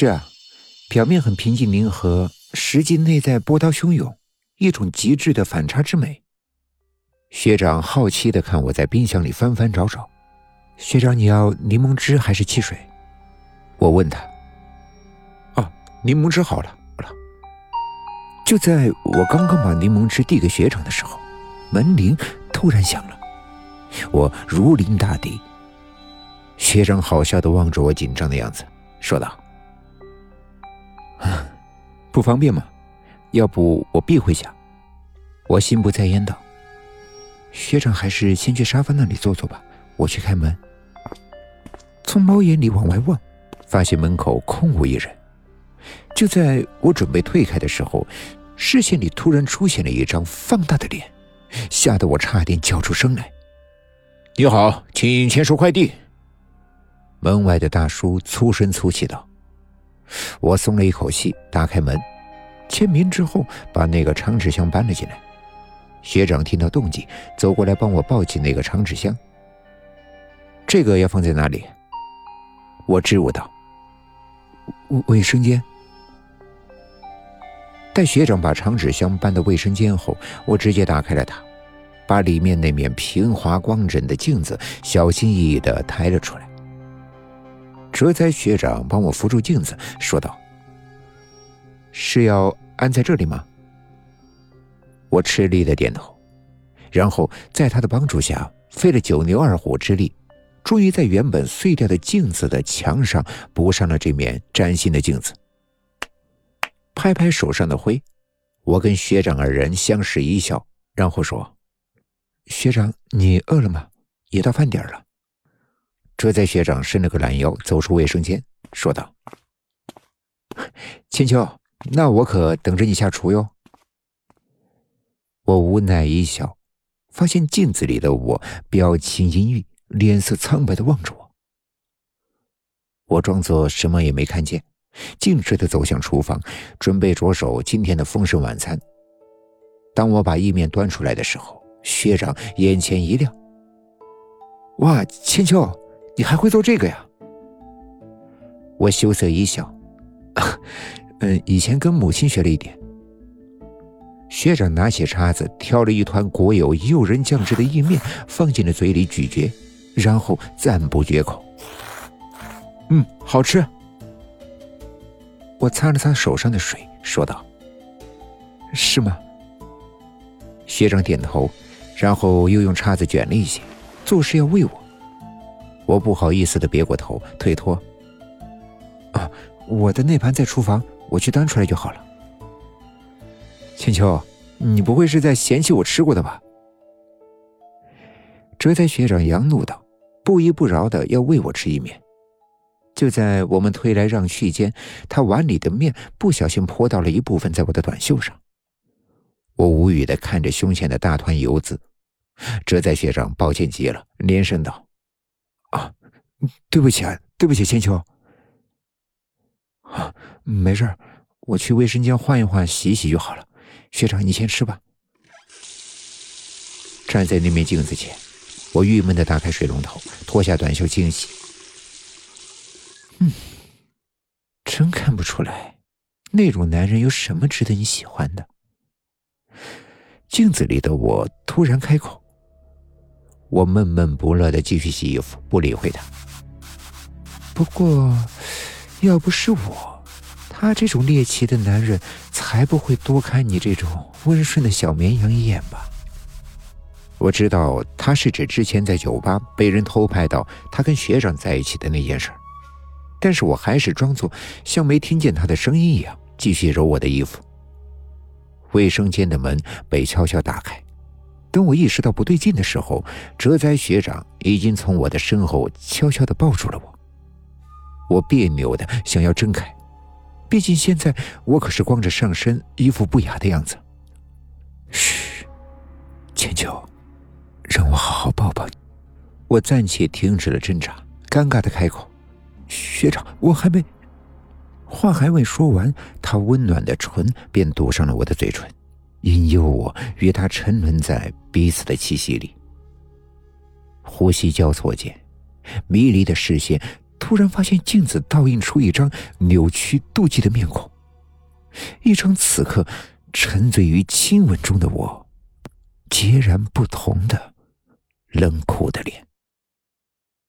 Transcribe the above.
是啊，表面很平静宁和，实际内在波涛汹涌，一种极致的反差之美。学长好奇的看我在冰箱里翻翻找找。学长，你要柠檬汁还是汽水？我问他。哦，柠檬汁好了。好了。就在我刚刚把柠檬汁递给学长的时候，门铃突然响了。我如临大敌。学长好笑的望着我紧张的样子，说道：“不方便吗？要不我避讳下。”我心不在焉道：“学长还是先去沙发那里坐坐吧，我去开门。”从猫眼里往外望，发现门口空无一人。就在我准备退开的时候，视线里突然出现了一张放大的脸，吓得我差点叫出声来。“你好，请签收快递。”门外的大叔粗声粗气道。我松了一口气，打开门，签名之后，把那个长纸箱搬了进来。学长听到动静，走过来帮我抱起那个长纸箱。这个要放在哪里？我支吾道：“卫生间。”待学长把长纸箱搬到卫生间后，我直接打开了它，把里面那面平滑光整的镜子小心翼翼的抬了出来。哲哉学长帮我扶住镜子，说道：“是要安在这里吗？”我吃力的点头，然后在他的帮助下，费了九牛二虎之力。终于在原本碎掉的镜子的墙上补上了这面崭新的镜子。拍拍手上的灰，我跟学长二人相视一笑，然后说：“学长，你饿了吗？也到饭点了。”车载学长伸了个懒腰，走出卫生间，说道：“千秋，那我可等着你下厨哟。”我无奈一笑，发现镜子里的我表情阴郁。脸色苍白的望着我，我装作什么也没看见，径直的走向厨房，准备着手今天的丰盛晚餐。当我把意面端出来的时候，学长眼前一亮：“哇，千秋，你还会做这个呀？”我羞涩一笑：“嗯，以前跟母亲学了一点。”学长拿起叉子，挑了一团裹有诱人酱汁的意面，放进了嘴里咀嚼。然后赞不绝口。嗯，好吃。我擦了擦手上的水，说道：“是吗？”学长点头，然后又用叉子卷了一些，做事要喂我。我不好意思的别过头，推脱：“啊，我的那盘在厨房，我去端出来就好了。”千秋，你不会是在嫌弃我吃过的吧？哲才学长扬怒道。不依不饶的要喂我吃一面，就在我们推来让去间，他碗里的面不小心泼到了一部分在我的短袖上。我无语的看着胸前的大团油渍，哲在学长抱歉极了，连声道：“，对不起啊，对不起，千秋。啊，没事我去卫生间换一换，洗洗就好了。学长，你先吃吧。”站在那面镜子前。我郁闷的打开水龙头，脱下短袖清洗。嗯，真看不出来，那种男人有什么值得你喜欢的。镜子里的我突然开口。我闷闷不乐的继续洗衣服，不理会他。不过，要不是我，他这种猎奇的男人才不会多看你这种温顺的小绵羊一眼吧。我知道他是指之前在酒吧被人偷拍到他跟学长在一起的那件事，但是我还是装作像没听见他的声音一样，继续揉我的衣服。卫生间的门被悄悄打开，等我意识到不对劲的时候，哲哉学长已经从我的身后悄悄地抱住了我。我别扭的想要睁开，毕竟现在我可是光着上身，一副不雅的样子。嘘，千秋。让我好好抱抱你。我暂且停止了挣扎，尴尬的开口：“学长，我还没……”话还未说完，他温暖的唇便堵上了我的嘴唇，引诱我与他沉沦在彼此的气息里。呼吸交错间，迷离的视线突然发现镜子倒映出一张扭曲妒忌的面孔，一张此刻沉醉于亲吻中的我截然不同的冷酷的脸。